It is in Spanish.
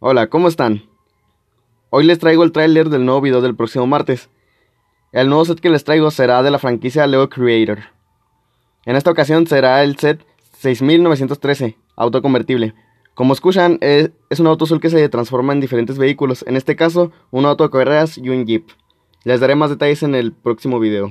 Hola, ¿cómo están? Hoy les traigo el tráiler del nuevo video del próximo martes. El nuevo set que les traigo será de la franquicia Lego Creator. En esta ocasión será el set 6913, auto convertible. Como escuchan, es, un auto azul que se transforma en diferentes vehículos, en este caso, un auto de carreras y un jeep. Les daré más detalles en el próximo video.